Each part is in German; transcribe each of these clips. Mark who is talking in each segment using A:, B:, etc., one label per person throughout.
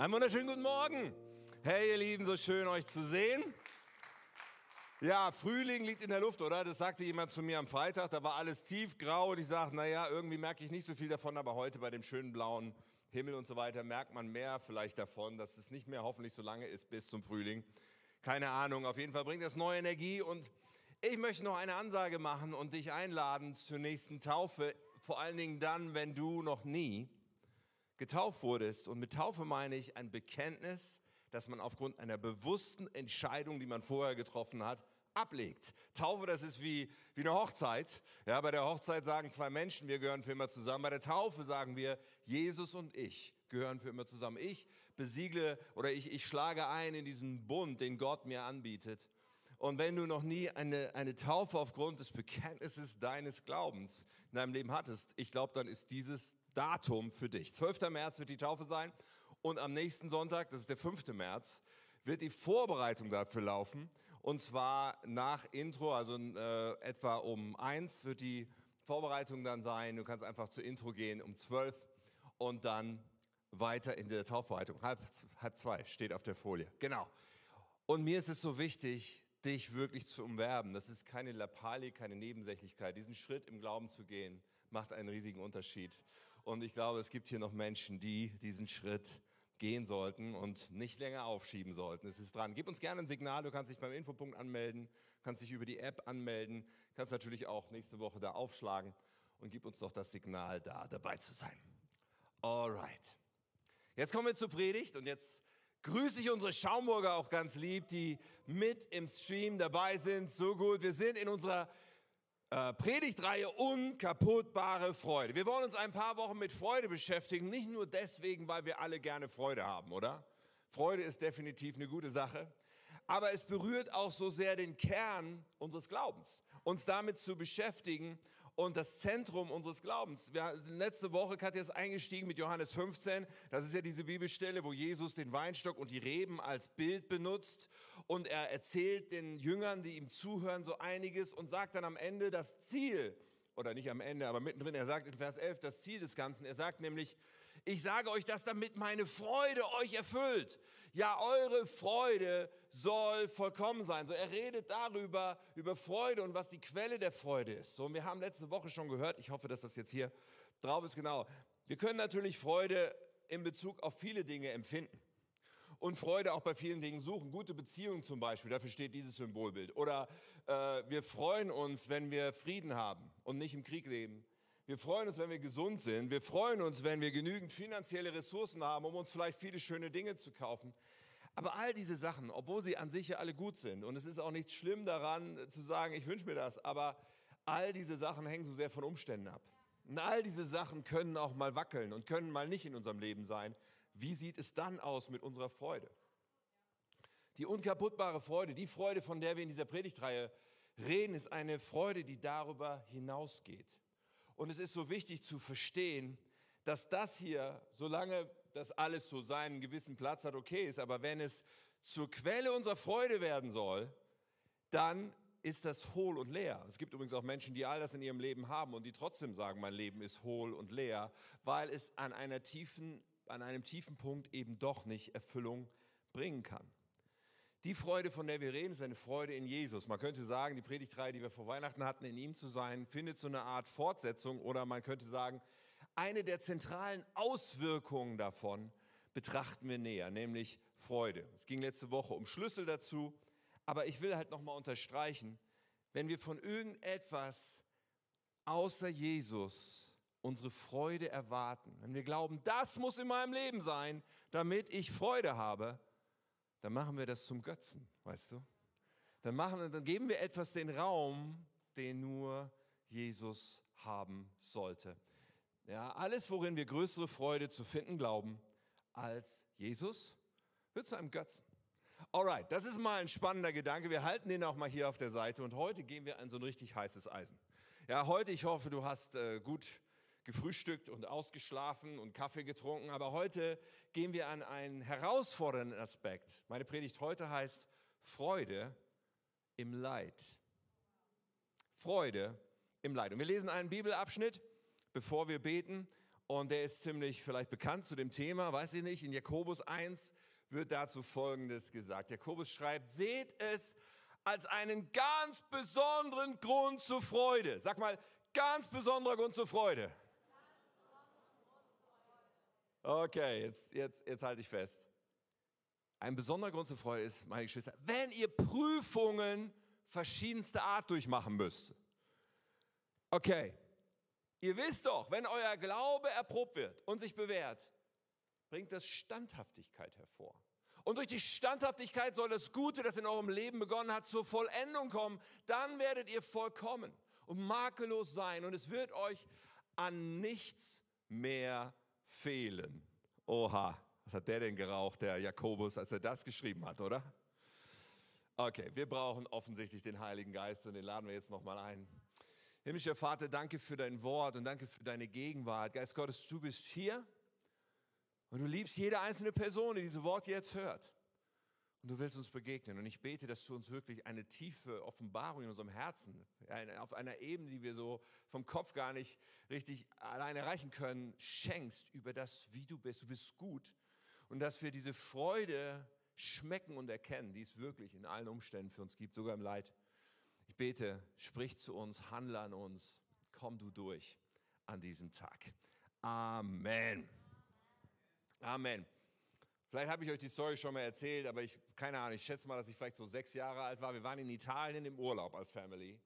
A: Einen wunderschönen guten Morgen. Hey, ihr Lieben, so schön euch zu sehen. Ja, Frühling liegt in der Luft, oder? Das sagte jemand zu mir am Freitag. Da war alles tiefgrau und ich sage, naja, irgendwie merke ich nicht so viel davon, aber heute bei dem schönen blauen Himmel und so weiter merkt man mehr vielleicht davon, dass es nicht mehr hoffentlich so lange ist bis zum Frühling. Keine Ahnung, auf jeden Fall bringt das neue Energie und ich möchte noch eine Ansage machen und dich einladen zur nächsten Taufe, vor allen Dingen dann, wenn du noch nie getauft wurdest. Und mit Taufe meine ich ein Bekenntnis, dass man aufgrund einer bewussten Entscheidung, die man vorher getroffen hat, ablegt. Taufe, das ist wie, wie eine Hochzeit. Ja, bei der Hochzeit sagen zwei Menschen, wir gehören für immer zusammen. Bei der Taufe sagen wir, Jesus und ich gehören für immer zusammen. Ich besiegle oder ich, ich schlage ein in diesen Bund, den Gott mir anbietet. Und wenn du noch nie eine, eine Taufe aufgrund des Bekenntnisses deines Glaubens in deinem Leben hattest, ich glaube, dann ist dieses Datum für dich. 12. März wird die Taufe sein und am nächsten Sonntag, das ist der 5. März, wird die Vorbereitung dafür laufen. Und zwar nach Intro, also äh, etwa um eins wird die Vorbereitung dann sein. Du kannst einfach zur Intro gehen um 12 und dann weiter in der Taufbereitung. Halb, halb zwei steht auf der Folie. Genau. Und mir ist es so wichtig, dich wirklich zu umwerben. Das ist keine Lappalie, keine Nebensächlichkeit. Diesen Schritt im Glauben zu gehen, macht einen riesigen Unterschied. Und ich glaube, es gibt hier noch Menschen, die diesen Schritt gehen sollten und nicht länger aufschieben sollten. Es ist dran. Gib uns gerne ein Signal. Du kannst dich beim Infopunkt anmelden, kannst dich über die App anmelden, kannst natürlich auch nächste Woche da aufschlagen und gib uns doch das Signal, da dabei zu sein. Alright. Jetzt kommen wir zur Predigt und jetzt grüße ich unsere Schaumburger auch ganz lieb, die mit im Stream dabei sind. So gut. Wir sind in unserer äh, Predigtreihe Unkaputtbare Freude. Wir wollen uns ein paar Wochen mit Freude beschäftigen, nicht nur deswegen, weil wir alle gerne Freude haben, oder? Freude ist definitiv eine gute Sache, aber es berührt auch so sehr den Kern unseres Glaubens, uns damit zu beschäftigen und das Zentrum unseres Glaubens. Wir, letzte Woche Katja ist eingestiegen mit Johannes 15. Das ist ja diese Bibelstelle, wo Jesus den Weinstock und die Reben als Bild benutzt und er erzählt den Jüngern, die ihm zuhören, so einiges und sagt dann am Ende das Ziel oder nicht am Ende, aber mittendrin, er sagt in Vers 11 das Ziel des Ganzen. Er sagt nämlich, ich sage euch das, damit meine Freude euch erfüllt. Ja, eure Freude soll vollkommen sein. So, er redet darüber, über Freude und was die Quelle der Freude ist. So, und wir haben letzte Woche schon gehört, ich hoffe, dass das jetzt hier drauf ist, genau. Wir können natürlich Freude in Bezug auf viele Dinge empfinden und Freude auch bei vielen Dingen suchen. Gute Beziehungen zum Beispiel, dafür steht dieses Symbolbild. Oder äh, wir freuen uns, wenn wir Frieden haben und nicht im Krieg leben. Wir freuen uns, wenn wir gesund sind. Wir freuen uns, wenn wir genügend finanzielle Ressourcen haben, um uns vielleicht viele schöne Dinge zu kaufen. Aber all diese Sachen, obwohl sie an sich ja alle gut sind, und es ist auch nicht schlimm daran zu sagen, ich wünsche mir das, aber all diese Sachen hängen so sehr von Umständen ab. Und all diese Sachen können auch mal wackeln und können mal nicht in unserem Leben sein wie sieht es dann aus mit unserer Freude? Die unkaputtbare Freude, die Freude, von der wir in dieser Predigtreihe reden, ist eine Freude, die darüber hinausgeht. Und es ist so wichtig zu verstehen, dass das hier, solange das alles so seinen gewissen Platz hat, okay ist, aber wenn es zur Quelle unserer Freude werden soll, dann ist das hohl und leer. Es gibt übrigens auch Menschen, die all das in ihrem Leben haben und die trotzdem sagen, mein Leben ist hohl und leer, weil es an einer tiefen an einem tiefen Punkt eben doch nicht Erfüllung bringen kann. Die Freude, von der wir reden, ist eine Freude in Jesus. Man könnte sagen, die Predigtreihe, die wir vor Weihnachten hatten, in ihm zu sein, findet so eine Art Fortsetzung oder man könnte sagen, eine der zentralen Auswirkungen davon betrachten wir näher, nämlich Freude. Es ging letzte Woche um Schlüssel dazu, aber ich will halt nochmal unterstreichen, wenn wir von irgendetwas außer Jesus unsere Freude erwarten, wenn wir glauben, das muss in meinem Leben sein, damit ich Freude habe, dann machen wir das zum Götzen, weißt du? Dann, machen, dann geben wir etwas den Raum, den nur Jesus haben sollte. Ja, alles, worin wir größere Freude zu finden glauben als Jesus, wird zu einem Götzen. Alright, das ist mal ein spannender Gedanke. Wir halten den auch mal hier auf der Seite und heute gehen wir an so ein richtig heißes Eisen. Ja, heute, ich hoffe, du hast äh, gut gefrühstückt und ausgeschlafen und Kaffee getrunken, aber heute gehen wir an einen herausfordernden Aspekt. Meine Predigt heute heißt Freude im Leid. Freude im Leid. Und wir lesen einen Bibelabschnitt, bevor wir beten. Und der ist ziemlich vielleicht bekannt zu dem Thema, weiß ich nicht. In Jakobus 1 wird dazu Folgendes gesagt. Jakobus schreibt, seht es als einen ganz besonderen Grund zur Freude. Sag mal, ganz besonderer Grund zur Freude. Okay, jetzt, jetzt, jetzt halte ich fest. Ein besonderer Grund zur Freude ist, meine Geschwister, wenn ihr Prüfungen verschiedenster Art durchmachen müsst. Okay, ihr wisst doch, wenn euer Glaube erprobt wird und sich bewährt, bringt das Standhaftigkeit hervor. Und durch die Standhaftigkeit soll das Gute, das in eurem Leben begonnen hat, zur Vollendung kommen. Dann werdet ihr vollkommen und makellos sein und es wird euch an nichts mehr fehlen. Oha, was hat der denn geraucht, der Jakobus, als er das geschrieben hat, oder? Okay, wir brauchen offensichtlich den Heiligen Geist und den laden wir jetzt nochmal ein. Himmlischer Vater, danke für dein Wort und danke für deine Gegenwart. Geist Gottes, du bist hier und du liebst jede einzelne Person, die diese Worte jetzt hört. Und du willst uns begegnen. Und ich bete, dass du uns wirklich eine tiefe Offenbarung in unserem Herzen, auf einer Ebene, die wir so vom Kopf gar nicht richtig allein erreichen können, schenkst über das, wie du bist. Du bist gut. Und dass wir diese Freude schmecken und erkennen, die es wirklich in allen Umständen für uns gibt, sogar im Leid. Ich bete, sprich zu uns, handle an uns, komm du durch an diesem Tag. Amen. Amen. Vielleicht habe ich euch die Story schon mal erzählt, aber ich, keine Ahnung, ich schätze mal, dass ich vielleicht so sechs Jahre alt war. Wir waren in Italien im Urlaub als Family.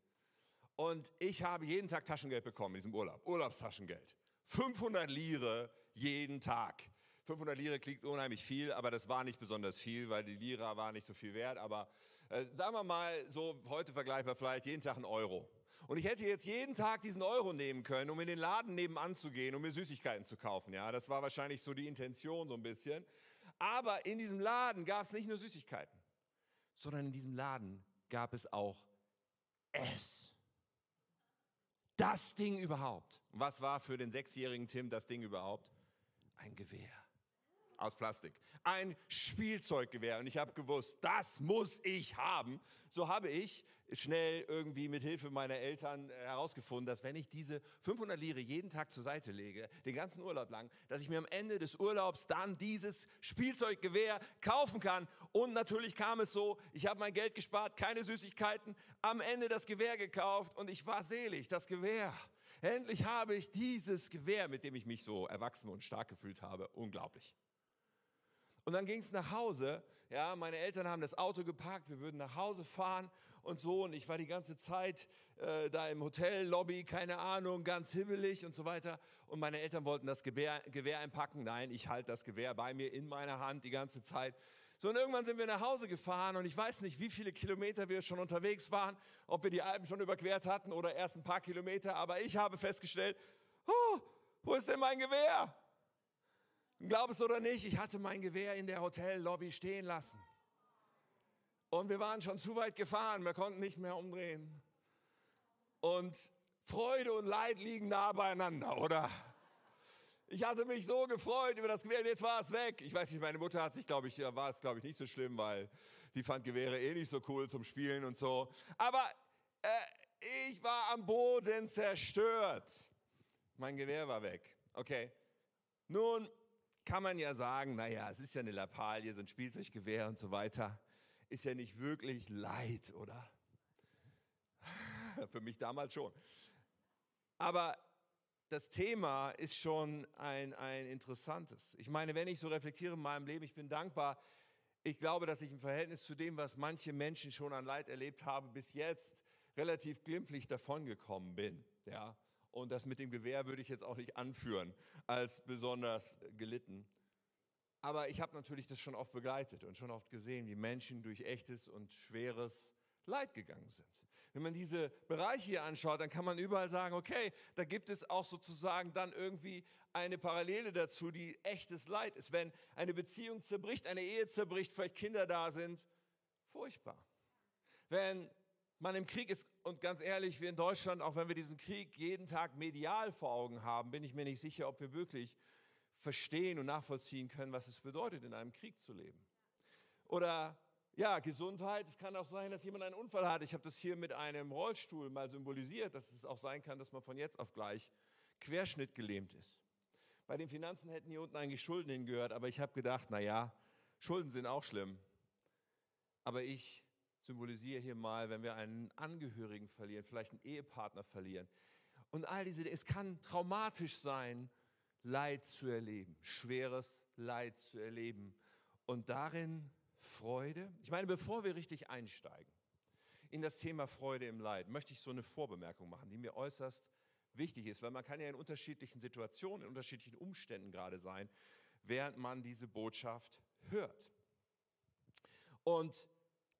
A: Und ich habe jeden Tag Taschengeld bekommen in diesem Urlaub. Urlaubstaschengeld. 500 Lire jeden Tag. 500 Lire klingt unheimlich viel, aber das war nicht besonders viel, weil die Lira war nicht so viel wert. Aber äh, sagen wir mal, so heute vergleichbar vielleicht, jeden Tag ein Euro. Und ich hätte jetzt jeden Tag diesen Euro nehmen können, um in den Laden nebenan zu gehen, um mir Süßigkeiten zu kaufen. Ja, das war wahrscheinlich so die Intention so ein bisschen. Aber in diesem Laden gab es nicht nur Süßigkeiten, sondern in diesem Laden gab es auch es. Das Ding überhaupt. Was war für den sechsjährigen Tim das Ding überhaupt? Ein Gewehr aus Plastik. Ein Spielzeuggewehr. Und ich habe gewusst, das muss ich haben. So habe ich schnell irgendwie mit Hilfe meiner Eltern herausgefunden, dass wenn ich diese 500 Lire jeden Tag zur Seite lege, den ganzen Urlaub lang, dass ich mir am Ende des Urlaubs dann dieses Spielzeuggewehr kaufen kann. Und natürlich kam es so, ich habe mein Geld gespart, keine Süßigkeiten, am Ende das Gewehr gekauft und ich war selig, das Gewehr. Endlich habe ich dieses Gewehr, mit dem ich mich so erwachsen und stark gefühlt habe. Unglaublich. Und dann ging es nach Hause. Ja, meine Eltern haben das Auto geparkt, wir würden nach Hause fahren und so. Und ich war die ganze Zeit äh, da im Hotellobby, keine Ahnung, ganz hibbelig und so weiter. Und meine Eltern wollten das Gewehr, Gewehr einpacken. Nein, ich halte das Gewehr bei mir in meiner Hand die ganze Zeit. So, und irgendwann sind wir nach Hause gefahren und ich weiß nicht, wie viele Kilometer wir schon unterwegs waren, ob wir die Alpen schon überquert hatten oder erst ein paar Kilometer, aber ich habe festgestellt, oh, wo ist denn mein Gewehr? Glaub es oder nicht, ich hatte mein Gewehr in der Hotellobby stehen lassen. Und wir waren schon zu weit gefahren, wir konnten nicht mehr umdrehen. Und Freude und Leid liegen nah beieinander, oder? Ich hatte mich so gefreut über das Gewehr, und jetzt war es weg. Ich weiß nicht, meine Mutter hat sich, glaube ich, war es, glaube ich, nicht so schlimm, weil die fand Gewehre eh nicht so cool zum Spielen und so. Aber äh, ich war am Boden zerstört. Mein Gewehr war weg. Okay. Nun, kann man ja sagen, naja, es ist ja eine Lappalie, so ein Spielzeuggewehr und so weiter. Ist ja nicht wirklich Leid, oder? Für mich damals schon. Aber das Thema ist schon ein, ein interessantes. Ich meine, wenn ich so reflektiere in meinem Leben, ich bin dankbar. Ich glaube, dass ich im Verhältnis zu dem, was manche Menschen schon an Leid erlebt haben, bis jetzt relativ glimpflich davongekommen bin. Ja, und das mit dem Gewehr würde ich jetzt auch nicht anführen als besonders gelitten. Aber ich habe natürlich das schon oft begleitet und schon oft gesehen, wie Menschen durch echtes und schweres Leid gegangen sind. Wenn man diese Bereiche hier anschaut, dann kann man überall sagen, okay, da gibt es auch sozusagen dann irgendwie eine Parallele dazu, die echtes Leid ist. Wenn eine Beziehung zerbricht, eine Ehe zerbricht, vielleicht Kinder da sind, furchtbar. Wenn man im Krieg ist, und ganz ehrlich, wir in Deutschland, auch wenn wir diesen Krieg jeden Tag medial vor Augen haben, bin ich mir nicht sicher, ob wir wirklich verstehen und nachvollziehen können, was es bedeutet, in einem Krieg zu leben. Oder ja, Gesundheit. Es kann auch sein, dass jemand einen Unfall hat. Ich habe das hier mit einem Rollstuhl mal symbolisiert, dass es auch sein kann, dass man von jetzt auf gleich querschnittgelähmt ist. Bei den Finanzen hätten hier unten eigentlich Schulden hingehört, aber ich habe gedacht, naja, Schulden sind auch schlimm. Aber ich symbolisiere hier mal, wenn wir einen Angehörigen verlieren, vielleicht einen Ehepartner verlieren. Und all diese, es kann traumatisch sein, Leid zu erleben, schweres Leid zu erleben und darin Freude. Ich meine, bevor wir richtig einsteigen in das Thema Freude im Leid, möchte ich so eine Vorbemerkung machen, die mir äußerst wichtig ist, weil man kann ja in unterschiedlichen Situationen, in unterschiedlichen Umständen gerade sein, während man diese Botschaft hört. Und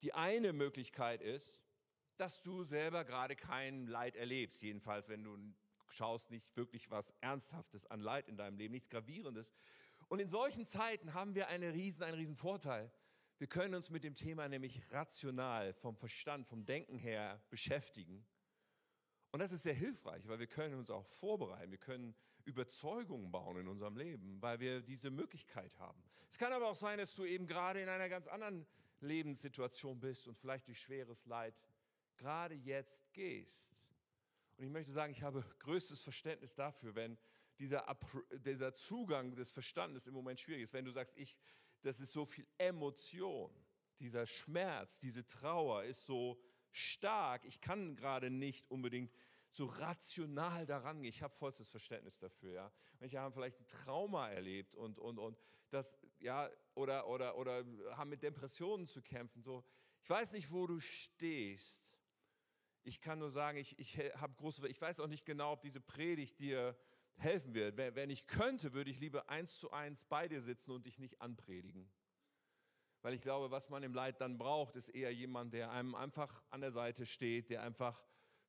A: die eine Möglichkeit ist, dass du selber gerade kein Leid erlebst, jedenfalls wenn du schaust, nicht wirklich was Ernsthaftes an Leid in deinem Leben, nichts Gravierendes. Und in solchen Zeiten haben wir eine riesen, einen riesen Vorteil. Wir können uns mit dem Thema nämlich rational, vom Verstand, vom Denken her beschäftigen. Und das ist sehr hilfreich, weil wir können uns auch vorbereiten, wir können Überzeugungen bauen in unserem Leben, weil wir diese Möglichkeit haben. Es kann aber auch sein, dass du eben gerade in einer ganz anderen Lebenssituation bist und vielleicht durch schweres Leid gerade jetzt gehst. Und ich möchte sagen, ich habe größtes Verständnis dafür, wenn dieser, dieser Zugang des Verstandes im Moment schwierig ist. Wenn du sagst, ich, das ist so viel Emotion, dieser Schmerz, diese Trauer ist so stark, ich kann gerade nicht unbedingt so rational daran gehen. Ich habe vollstes Verständnis dafür. Ja. Manche haben vielleicht ein Trauma erlebt und, und, und das, ja, oder, oder, oder haben mit Depressionen zu kämpfen. So. Ich weiß nicht, wo du stehst. Ich kann nur sagen, ich, ich habe große, ich weiß auch nicht genau, ob diese Predigt dir helfen wird. Wenn, wenn ich könnte, würde ich lieber eins zu eins bei dir sitzen und dich nicht anpredigen. Weil ich glaube, was man im Leid dann braucht, ist eher jemand, der einem einfach an der Seite steht, der einfach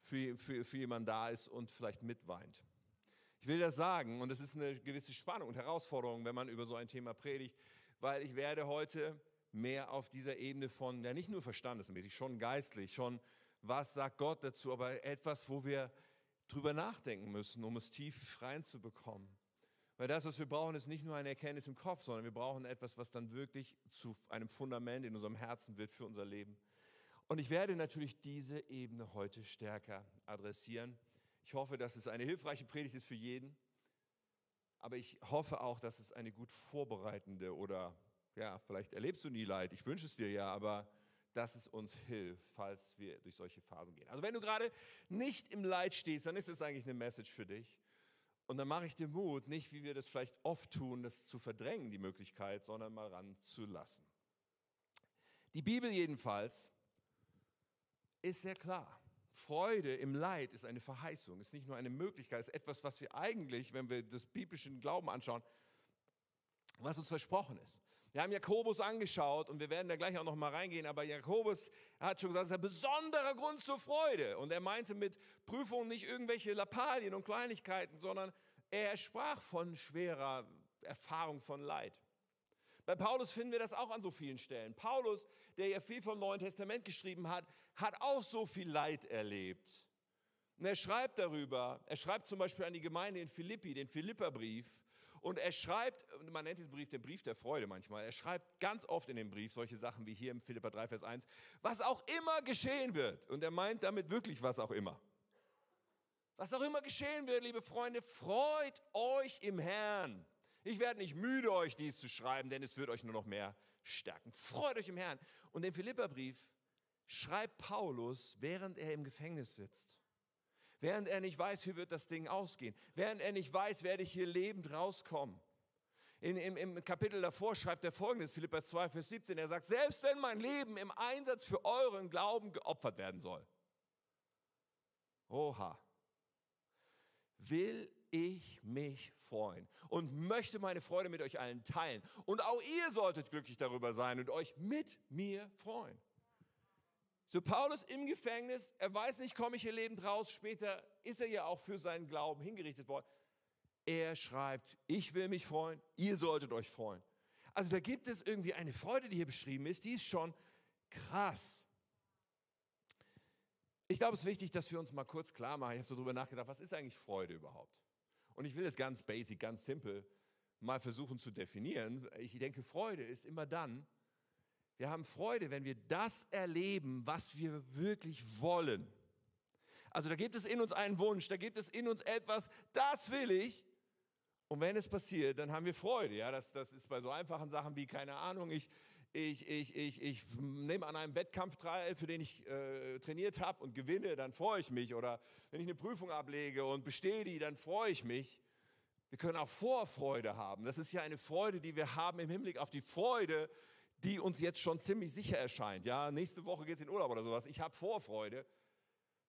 A: für, für, für jemanden da ist und vielleicht mitweint. Ich will das sagen, und es ist eine gewisse Spannung und Herausforderung, wenn man über so ein Thema predigt, weil ich werde heute mehr auf dieser Ebene von, ja nicht nur verstandesmäßig, schon geistlich, schon was sagt Gott dazu, aber etwas, wo wir drüber nachdenken müssen, um es tief reinzubekommen. Weil das, was wir brauchen, ist nicht nur eine Erkenntnis im Kopf, sondern wir brauchen etwas, was dann wirklich zu einem Fundament in unserem Herzen wird für unser Leben. Und ich werde natürlich diese Ebene heute stärker adressieren. Ich hoffe, dass es eine hilfreiche Predigt ist für jeden. Aber ich hoffe auch, dass es eine gut vorbereitende oder ja, vielleicht erlebst du nie Leid. Ich wünsche es dir ja, aber dass es uns hilft, falls wir durch solche Phasen gehen. Also wenn du gerade nicht im Leid stehst, dann ist es eigentlich eine Message für dich. Und dann mache ich dir Mut, nicht wie wir das vielleicht oft tun, das zu verdrängen, die Möglichkeit, sondern mal ranzulassen. Die Bibel jedenfalls ist sehr klar. Freude im Leid ist eine Verheißung, ist nicht nur eine Möglichkeit, ist etwas, was wir eigentlich, wenn wir das biblischen Glauben anschauen, was uns versprochen ist. Wir haben Jakobus angeschaut und wir werden da gleich auch noch mal reingehen, aber Jakobus hat schon gesagt, es ist ein besonderer Grund zur Freude. Und er meinte mit Prüfungen nicht irgendwelche Lappalien und Kleinigkeiten, sondern er sprach von schwerer Erfahrung von Leid. Bei Paulus finden wir das auch an so vielen Stellen. Paulus, der ja viel vom Neuen Testament geschrieben hat, hat auch so viel Leid erlebt. Und er schreibt darüber, er schreibt zum Beispiel an die Gemeinde in Philippi, den Philipperbrief, und er schreibt, man nennt diesen Brief den Brief der Freude manchmal, er schreibt ganz oft in dem Brief solche Sachen wie hier im Philippa 3, Vers 1, was auch immer geschehen wird. Und er meint damit wirklich was auch immer. Was auch immer geschehen wird, liebe Freunde, freut euch im Herrn. Ich werde nicht müde, euch dies zu schreiben, denn es wird euch nur noch mehr stärken. Freut euch im Herrn. Und den Philipperbrief schreibt Paulus, während er im Gefängnis sitzt. Während er nicht weiß, wie wird das Ding ausgehen. Während er nicht weiß, werde ich hier lebend rauskommen. In, im, Im Kapitel davor schreibt er folgendes, Philippa 2, Vers 17. Er sagt, selbst wenn mein Leben im Einsatz für euren Glauben geopfert werden soll. Oha. Will mich freuen und möchte meine Freude mit euch allen teilen. Und auch ihr solltet glücklich darüber sein und euch mit mir freuen. So Paulus im Gefängnis, er weiß nicht, komme ich hier lebend raus. Später ist er ja auch für seinen Glauben hingerichtet worden. Er schreibt, ich will mich freuen, ihr solltet euch freuen. Also da gibt es irgendwie eine Freude, die hier beschrieben ist, die ist schon krass. Ich glaube, es ist wichtig, dass wir uns mal kurz klar machen. Ich habe so drüber nachgedacht, was ist eigentlich Freude überhaupt? Und ich will das ganz basic, ganz simpel mal versuchen zu definieren. Ich denke, Freude ist immer dann, wir haben Freude, wenn wir das erleben, was wir wirklich wollen. Also da gibt es in uns einen Wunsch, da gibt es in uns etwas, das will ich. Und wenn es passiert, dann haben wir Freude. Ja, das, das ist bei so einfachen Sachen wie, keine Ahnung, ich, ich, ich, ich, ich nehme an einem Wettkampf teil, für den ich äh, trainiert habe und gewinne, dann freue ich mich. Oder wenn ich eine Prüfung ablege und bestehe die, dann freue ich mich. Wir können auch Vorfreude haben. Das ist ja eine Freude, die wir haben im Hinblick auf die Freude, die uns jetzt schon ziemlich sicher erscheint. Ja, nächste Woche geht es in Urlaub oder sowas. Ich habe Vorfreude.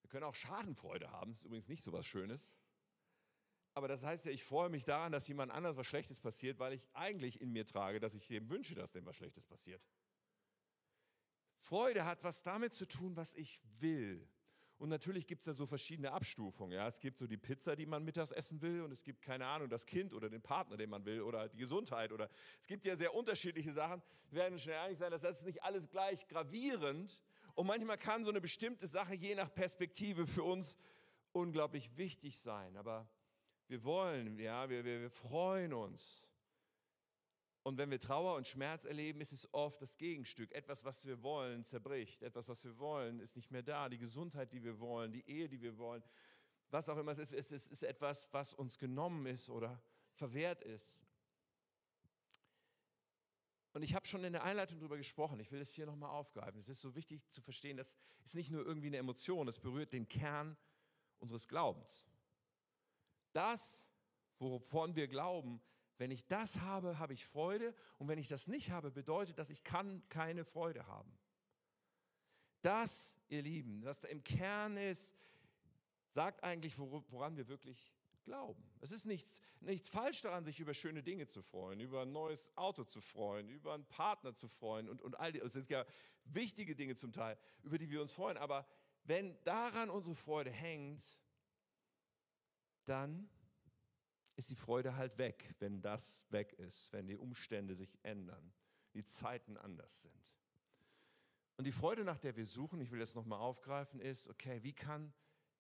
A: Wir können auch Schadenfreude haben. Das ist übrigens nicht so was Schönes. Aber das heißt ja, ich freue mich daran, dass jemand anders was Schlechtes passiert, weil ich eigentlich in mir trage, dass ich dem wünsche, dass dem was Schlechtes passiert. Freude hat was damit zu tun, was ich will. Und natürlich gibt es da so verschiedene Abstufungen. Ja. Es gibt so die Pizza, die man mittags essen will, und es gibt, keine Ahnung, das Kind oder den Partner, den man will, oder die Gesundheit. Oder es gibt ja sehr unterschiedliche Sachen. Wir werden schnell einig sein, dass das ist nicht alles gleich gravierend. Und manchmal kann so eine bestimmte Sache je nach Perspektive für uns unglaublich wichtig sein. Aber wir wollen, ja, wir, wir, wir freuen uns. Und wenn wir Trauer und Schmerz erleben, ist es oft das Gegenstück. Etwas, was wir wollen, zerbricht. Etwas, was wir wollen, ist nicht mehr da. Die Gesundheit, die wir wollen, die Ehe, die wir wollen, was auch immer es ist, es ist, ist etwas, was uns genommen ist oder verwehrt ist. Und ich habe schon in der Einleitung darüber gesprochen, ich will es hier nochmal aufgreifen. Es ist so wichtig zu verstehen, das ist nicht nur irgendwie eine Emotion, es berührt den Kern unseres Glaubens das, wovon wir glauben, wenn ich das habe, habe ich Freude und wenn ich das nicht habe, bedeutet das, ich kann keine Freude haben. Das, ihr Lieben, was da im Kern ist, sagt eigentlich, woran wir wirklich glauben. Es ist nichts, nichts falsch daran, sich über schöne Dinge zu freuen, über ein neues Auto zu freuen, über einen Partner zu freuen und, und all die, es sind ja wichtige Dinge zum Teil, über die wir uns freuen. Aber wenn daran unsere Freude hängt, dann ist die Freude halt weg, wenn das weg ist, wenn die Umstände sich ändern, die Zeiten anders sind. Und die Freude, nach der wir suchen, ich will das nochmal aufgreifen, ist, okay, wie kann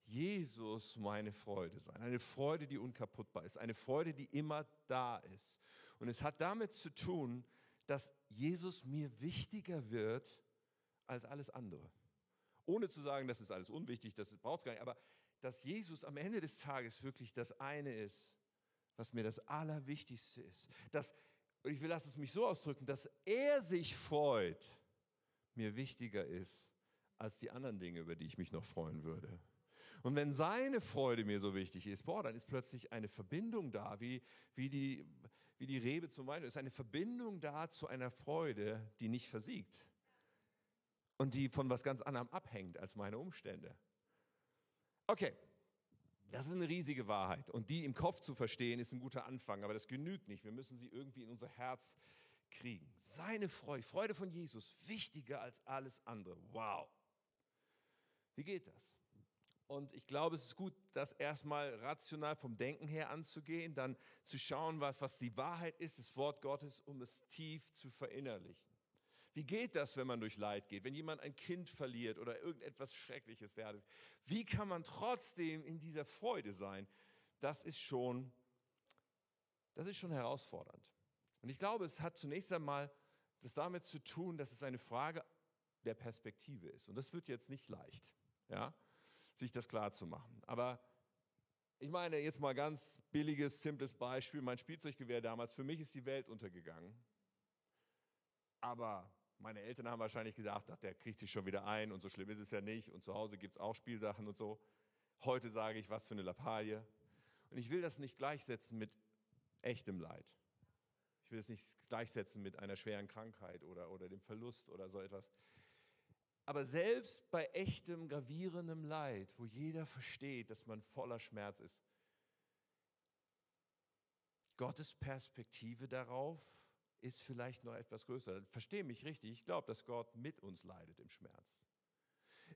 A: Jesus meine Freude sein? Eine Freude, die unkaputtbar ist, eine Freude, die immer da ist. Und es hat damit zu tun, dass Jesus mir wichtiger wird als alles andere. Ohne zu sagen, das ist alles unwichtig, das braucht es gar nicht, aber dass Jesus am Ende des Tages wirklich das eine ist, was mir das Allerwichtigste ist. Dass, und ich will lass es mich so ausdrücken, dass er sich freut, mir wichtiger ist als die anderen Dinge, über die ich mich noch freuen würde. Und wenn seine Freude mir so wichtig ist, boah, dann ist plötzlich eine Verbindung da, wie, wie, die, wie die Rebe zum Wein. Ist eine Verbindung da zu einer Freude, die nicht versiegt und die von was ganz anderem abhängt als meine Umstände. Okay, das ist eine riesige Wahrheit. Und die im Kopf zu verstehen, ist ein guter Anfang, aber das genügt nicht. Wir müssen sie irgendwie in unser Herz kriegen. Seine Freude, Freude von Jesus, wichtiger als alles andere. Wow. Wie geht das? Und ich glaube, es ist gut, das erstmal rational vom Denken her anzugehen, dann zu schauen, was, was die Wahrheit ist, das Wort Gottes, um es tief zu verinnerlichen. Wie geht das, wenn man durch Leid geht? Wenn jemand ein Kind verliert oder irgendetwas Schreckliches, der hat, wie kann man trotzdem in dieser Freude sein? Das ist schon, das ist schon herausfordernd. Und ich glaube, es hat zunächst einmal das damit zu tun, dass es eine Frage der Perspektive ist. Und das wird jetzt nicht leicht, ja, sich das klar zu machen. Aber ich meine, jetzt mal ganz billiges, simples Beispiel. Mein Spielzeuggewehr damals, für mich ist die Welt untergegangen. Aber meine Eltern haben wahrscheinlich gesagt, ach, der kriegt sich schon wieder ein und so schlimm ist es ja nicht und zu Hause gibt es auch Spielsachen und so. Heute sage ich, was für eine Lappalie. Und ich will das nicht gleichsetzen mit echtem Leid. Ich will es nicht gleichsetzen mit einer schweren Krankheit oder, oder dem Verlust oder so etwas. Aber selbst bei echtem, gravierendem Leid, wo jeder versteht, dass man voller Schmerz ist, Gottes Perspektive darauf ist vielleicht noch etwas größer. Verstehe mich richtig, ich glaube, dass Gott mit uns leidet im Schmerz.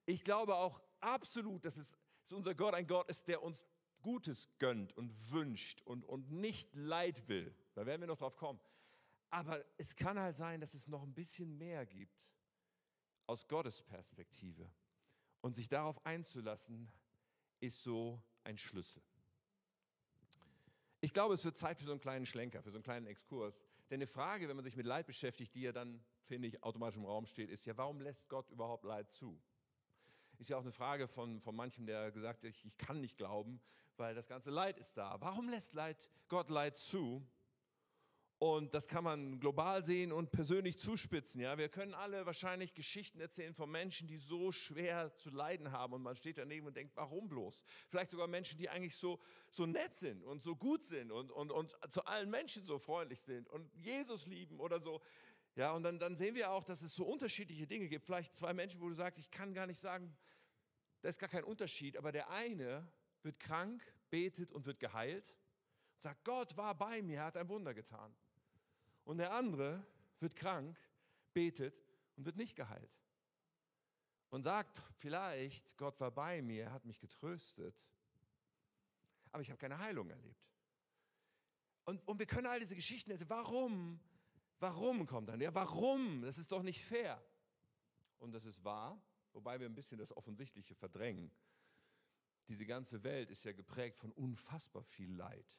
A: Ich glaube auch absolut, dass es dass unser Gott ein Gott ist, der uns Gutes gönnt und wünscht und, und nicht Leid will. Da werden wir noch drauf kommen. Aber es kann halt sein, dass es noch ein bisschen mehr gibt aus Gottes Perspektive. Und sich darauf einzulassen, ist so ein Schlüssel. Ich glaube, es wird Zeit für so einen kleinen Schlenker, für so einen kleinen Exkurs. Denn eine Frage, wenn man sich mit Leid beschäftigt, die ja dann, finde ich, automatisch im Raum steht, ist ja, warum lässt Gott überhaupt Leid zu? Ist ja auch eine Frage von, von manchem, der gesagt hat, ich, ich kann nicht glauben, weil das ganze Leid ist da. Warum lässt Leid, Gott Leid zu? Und das kann man global sehen und persönlich zuspitzen. Ja, wir können alle wahrscheinlich Geschichten erzählen von Menschen, die so schwer zu leiden haben und man steht daneben und denkt, warum bloß? Vielleicht sogar Menschen, die eigentlich so, so nett sind und so gut sind und, und, und zu allen Menschen so freundlich sind und Jesus lieben oder so. Ja, und dann, dann sehen wir auch, dass es so unterschiedliche Dinge gibt. Vielleicht zwei Menschen, wo du sagst, ich kann gar nicht sagen, da ist gar kein Unterschied, aber der eine wird krank, betet und wird geheilt und sagt, Gott war bei mir, hat ein Wunder getan. Und der andere wird krank, betet und wird nicht geheilt. Und sagt vielleicht, Gott war bei mir, hat mich getröstet, aber ich habe keine Heilung erlebt. Und, und wir können all diese Geschichten. Warum? Warum kommt dann? Ja, warum? Das ist doch nicht fair. Und das ist wahr, wobei wir ein bisschen das Offensichtliche verdrängen. Diese ganze Welt ist ja geprägt von unfassbar viel Leid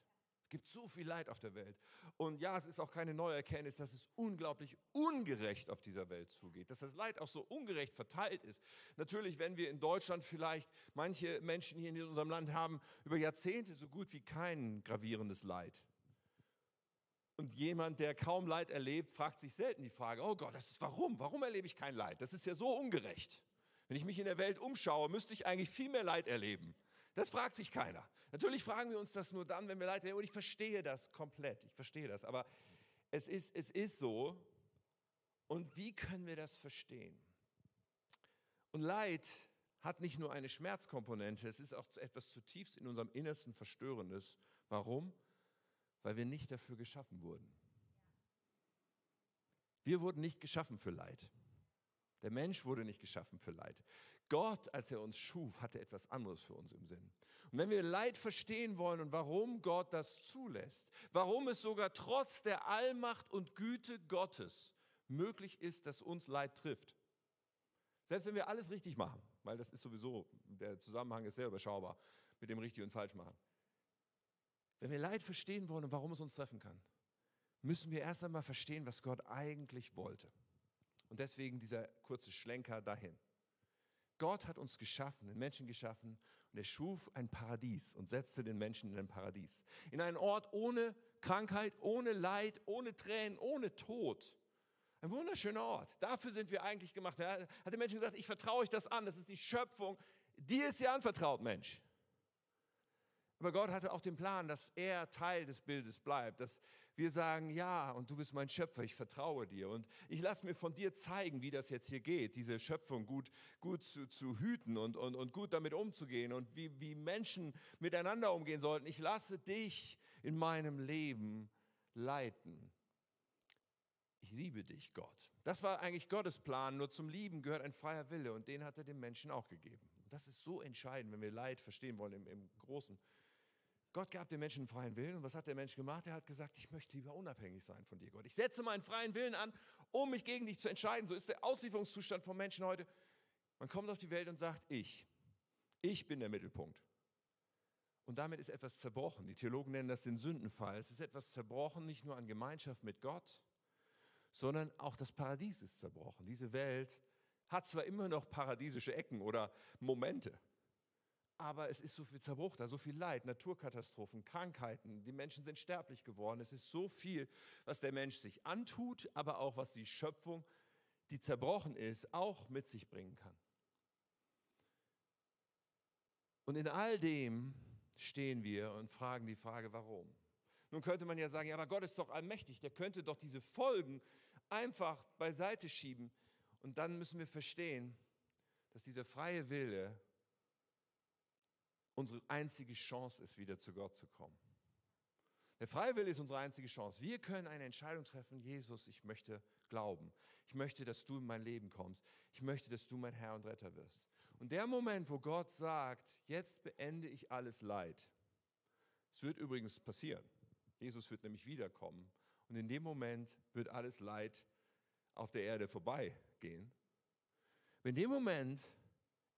A: gibt so viel Leid auf der Welt. Und ja, es ist auch keine neue Erkenntnis, dass es unglaublich ungerecht auf dieser Welt zugeht, dass das Leid auch so ungerecht verteilt ist. Natürlich, wenn wir in Deutschland vielleicht manche Menschen hier in unserem Land haben über Jahrzehnte so gut wie kein gravierendes Leid. Und jemand, der kaum Leid erlebt, fragt sich selten die Frage, oh Gott, das ist warum? Warum erlebe ich kein Leid? Das ist ja so ungerecht. Wenn ich mich in der Welt umschaue, müsste ich eigentlich viel mehr Leid erleben. Das fragt sich keiner. Natürlich fragen wir uns das nur dann, wenn wir Leid erleben. Und ich verstehe das komplett. Ich verstehe das. Aber es ist, es ist so. Und wie können wir das verstehen? Und Leid hat nicht nur eine Schmerzkomponente, es ist auch etwas zutiefst in unserem Innersten Verstörendes. Warum? Weil wir nicht dafür geschaffen wurden. Wir wurden nicht geschaffen für Leid. Der Mensch wurde nicht geschaffen für Leid. Gott, als er uns schuf, hatte etwas anderes für uns im Sinn. Und wenn wir Leid verstehen wollen und warum Gott das zulässt, warum es sogar trotz der Allmacht und Güte Gottes möglich ist, dass uns Leid trifft, selbst wenn wir alles richtig machen, weil das ist sowieso, der Zusammenhang ist sehr überschaubar mit dem richtig und falsch machen. Wenn wir Leid verstehen wollen und warum es uns treffen kann, müssen wir erst einmal verstehen, was Gott eigentlich wollte. Und deswegen dieser kurze Schlenker dahin. Gott hat uns geschaffen, den Menschen geschaffen und er schuf ein Paradies und setzte den Menschen in ein Paradies. In einen Ort ohne Krankheit, ohne Leid, ohne Tränen, ohne Tod. Ein wunderschöner Ort. Dafür sind wir eigentlich gemacht. Er hat den Menschen gesagt, ich vertraue euch das an, das ist die Schöpfung. Dir ist ja anvertraut, Mensch. Aber Gott hatte auch den Plan, dass er Teil des Bildes bleibt, dass wir sagen, ja, und du bist mein Schöpfer, ich vertraue dir. Und ich lasse mir von dir zeigen, wie das jetzt hier geht, diese Schöpfung gut, gut zu, zu hüten und, und, und gut damit umzugehen und wie, wie Menschen miteinander umgehen sollten. Ich lasse dich in meinem Leben leiten. Ich liebe dich, Gott. Das war eigentlich Gottes Plan. Nur zum Lieben gehört ein freier Wille und den hat er dem Menschen auch gegeben. Das ist so entscheidend, wenn wir Leid verstehen wollen im, im Großen. Gott gab dem Menschen einen freien Willen. Und was hat der Mensch gemacht? Er hat gesagt, ich möchte lieber unabhängig sein von dir, Gott. Ich setze meinen freien Willen an, um mich gegen dich zu entscheiden. So ist der Auslieferungszustand von Menschen heute. Man kommt auf die Welt und sagt, ich. Ich bin der Mittelpunkt. Und damit ist etwas zerbrochen. Die Theologen nennen das den Sündenfall. Es ist etwas zerbrochen, nicht nur an Gemeinschaft mit Gott, sondern auch das Paradies ist zerbrochen. Diese Welt hat zwar immer noch paradiesische Ecken oder Momente, aber es ist so viel Zerbruch da, so viel Leid, Naturkatastrophen, Krankheiten, die Menschen sind sterblich geworden. Es ist so viel, was der Mensch sich antut, aber auch was die Schöpfung, die zerbrochen ist, auch mit sich bringen kann. Und in all dem stehen wir und fragen die Frage, warum? Nun könnte man ja sagen, ja, aber Gott ist doch allmächtig, der könnte doch diese Folgen einfach beiseite schieben. Und dann müssen wir verstehen, dass dieser freie Wille unsere einzige Chance ist, wieder zu Gott zu kommen. Der Freiwille ist unsere einzige Chance. Wir können eine Entscheidung treffen, Jesus, ich möchte glauben. Ich möchte, dass du in mein Leben kommst. Ich möchte, dass du mein Herr und Retter wirst. Und der Moment, wo Gott sagt, jetzt beende ich alles Leid, es wird übrigens passieren. Jesus wird nämlich wiederkommen. Und in dem Moment wird alles Leid auf der Erde vorbeigehen. In dem Moment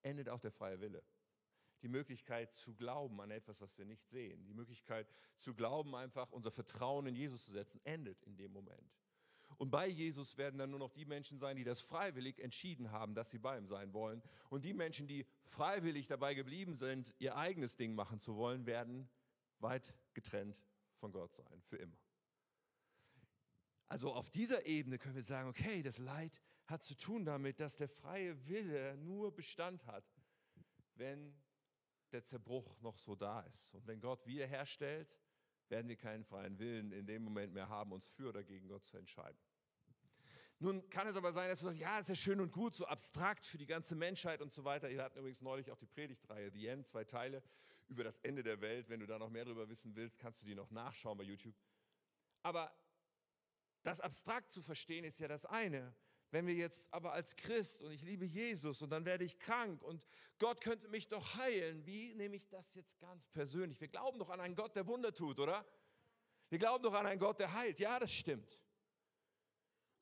A: endet auch der freie Wille die Möglichkeit zu glauben an etwas, was wir nicht sehen. Die Möglichkeit zu glauben, einfach unser Vertrauen in Jesus zu setzen, endet in dem Moment. Und bei Jesus werden dann nur noch die Menschen sein, die das freiwillig entschieden haben, dass sie bei ihm sein wollen. Und die Menschen, die freiwillig dabei geblieben sind, ihr eigenes Ding machen zu wollen, werden weit getrennt von Gott sein, für immer. Also auf dieser Ebene können wir sagen, okay, das Leid hat zu tun damit, dass der freie Wille nur Bestand hat, wenn der Zerbruch noch so da ist. Und wenn Gott wiederherstellt, werden wir keinen freien Willen in dem Moment mehr haben, uns für oder gegen Gott zu entscheiden. Nun kann es aber sein, dass du sagst, ja, ist ja schön und gut, so abstrakt für die ganze Menschheit und so weiter. Ihr hatten übrigens neulich auch die Predigtreihe, The End, zwei Teile über das Ende der Welt. Wenn du da noch mehr darüber wissen willst, kannst du die noch nachschauen bei YouTube. Aber das abstrakt zu verstehen ist ja das eine. Wenn wir jetzt aber als Christ und ich liebe Jesus und dann werde ich krank und Gott könnte mich doch heilen, wie nehme ich das jetzt ganz persönlich? Wir glauben doch an einen Gott, der Wunder tut, oder? Wir glauben doch an einen Gott, der heilt. Ja, das stimmt.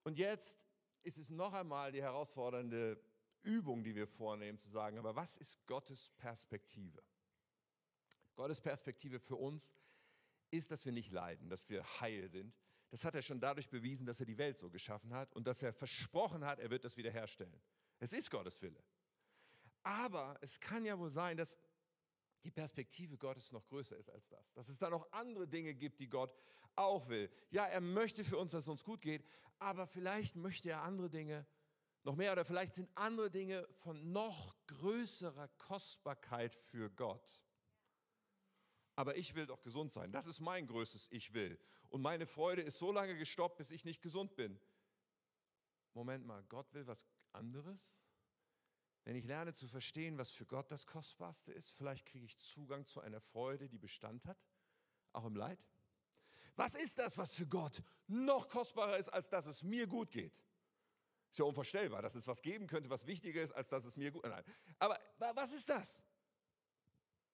A: Und jetzt ist es noch einmal die herausfordernde Übung, die wir vornehmen, zu sagen, aber was ist Gottes Perspektive? Gottes Perspektive für uns ist, dass wir nicht leiden, dass wir heil sind, das hat er schon dadurch bewiesen, dass er die Welt so geschaffen hat und dass er versprochen hat, er wird das wiederherstellen. Es ist Gottes Wille. Aber es kann ja wohl sein, dass die Perspektive Gottes noch größer ist als das. Dass es da noch andere Dinge gibt, die Gott auch will. Ja, er möchte für uns, dass es uns gut geht, aber vielleicht möchte er andere Dinge noch mehr oder vielleicht sind andere Dinge von noch größerer Kostbarkeit für Gott aber ich will doch gesund sein. Das ist mein größtes Ich will. Und meine Freude ist so lange gestoppt, bis ich nicht gesund bin. Moment mal, Gott will was anderes? Wenn ich lerne zu verstehen, was für Gott das Kostbarste ist, vielleicht kriege ich Zugang zu einer Freude, die Bestand hat, auch im Leid. Was ist das, was für Gott noch kostbarer ist, als dass es mir gut geht? Ist ja unvorstellbar, dass es was geben könnte, was wichtiger ist, als dass es mir gut geht. Aber was ist das?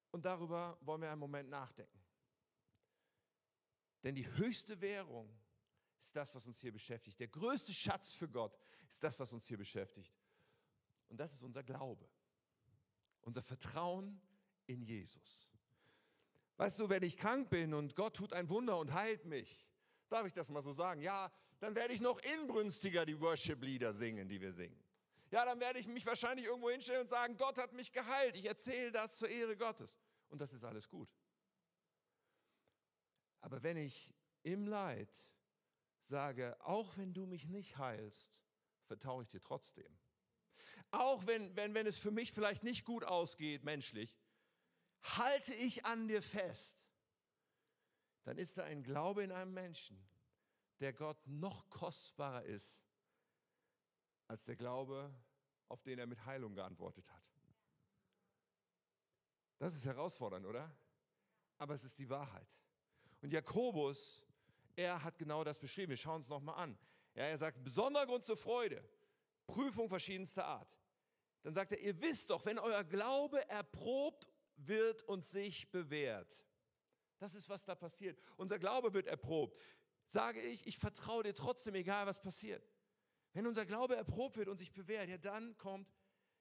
A: Und darüber wollen wir einen Moment nachdenken. Denn die höchste Währung ist das, was uns hier beschäftigt. Der größte Schatz für Gott ist das, was uns hier beschäftigt. Und das ist unser Glaube, unser Vertrauen in Jesus. Weißt du, wenn ich krank bin und Gott tut ein Wunder und heilt mich, darf ich das mal so sagen? Ja, dann werde ich noch inbrünstiger die Worship-Lieder singen, die wir singen. Ja, dann werde ich mich wahrscheinlich irgendwo hinstellen und sagen, Gott hat mich geheilt. Ich erzähle das zur Ehre Gottes. Und das ist alles gut. Aber wenn ich im Leid sage, auch wenn du mich nicht heilst, vertraue ich dir trotzdem. Auch wenn, wenn, wenn es für mich vielleicht nicht gut ausgeht, menschlich, halte ich an dir fest, dann ist da ein Glaube in einem Menschen, der Gott noch kostbarer ist als der Glaube, auf den er mit Heilung geantwortet hat. Das ist herausfordernd, oder? Aber es ist die Wahrheit. Und Jakobus, er hat genau das beschrieben. Wir schauen uns nochmal an. Ja, er sagt, besonderer Grund zur Freude, Prüfung verschiedenster Art. Dann sagt er, ihr wisst doch, wenn euer Glaube erprobt wird und sich bewährt. Das ist, was da passiert. Unser Glaube wird erprobt. Sage ich, ich vertraue dir trotzdem, egal was passiert. Wenn unser Glaube erprobt wird und sich bewährt, ja, dann kommt